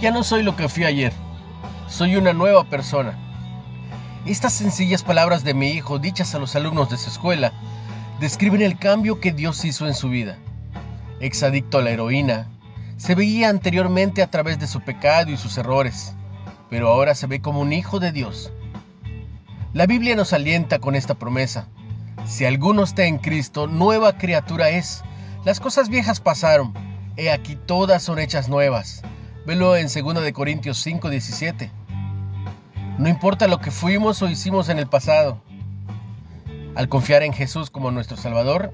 Ya no soy lo que fui ayer. Soy una nueva persona. Estas sencillas palabras de mi hijo, dichas a los alumnos de su escuela, describen el cambio que Dios hizo en su vida. Exadicto a la heroína, se veía anteriormente a través de su pecado y sus errores, pero ahora se ve como un hijo de Dios. La Biblia nos alienta con esta promesa. Si alguno está en Cristo, nueva criatura es. Las cosas viejas pasaron, he aquí todas son hechas nuevas. Velo en 2 de Corintios 5:17. No importa lo que fuimos o hicimos en el pasado. Al confiar en Jesús como nuestro Salvador,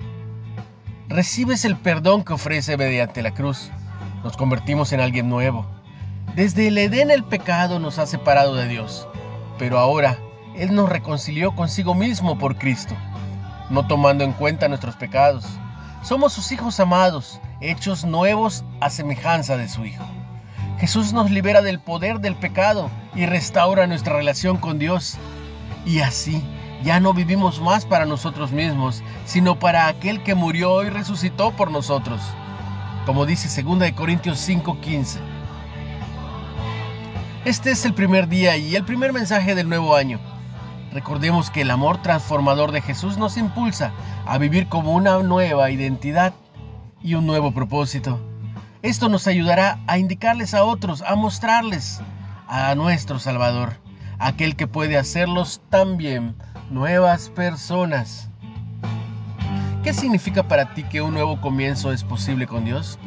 recibes el perdón que ofrece mediante la cruz. Nos convertimos en alguien nuevo. Desde el Edén el pecado nos ha separado de Dios, pero ahora Él nos reconcilió consigo mismo por Cristo, no tomando en cuenta nuestros pecados. Somos sus hijos amados, hechos nuevos a semejanza de su Hijo. Jesús nos libera del poder del pecado y restaura nuestra relación con Dios. Y así ya no vivimos más para nosotros mismos, sino para aquel que murió y resucitó por nosotros. Como dice 2 Corintios 5:15. Este es el primer día y el primer mensaje del nuevo año. Recordemos que el amor transformador de Jesús nos impulsa a vivir como una nueva identidad y un nuevo propósito. Esto nos ayudará a indicarles a otros, a mostrarles a nuestro Salvador, aquel que puede hacerlos también nuevas personas. ¿Qué significa para ti que un nuevo comienzo es posible con Dios?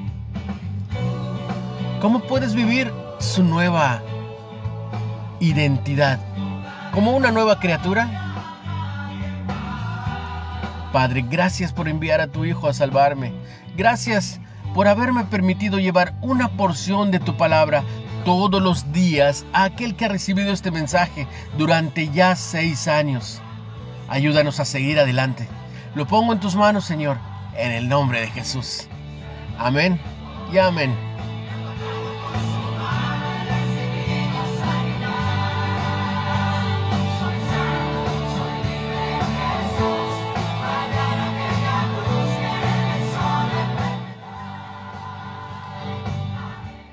¿Cómo puedes vivir su nueva identidad? ¿Como una nueva criatura? Padre, gracias por enviar a tu Hijo a salvarme. Gracias por haberme permitido llevar una porción de tu palabra todos los días a aquel que ha recibido este mensaje durante ya seis años. Ayúdanos a seguir adelante. Lo pongo en tus manos, Señor, en el nombre de Jesús. Amén y amén.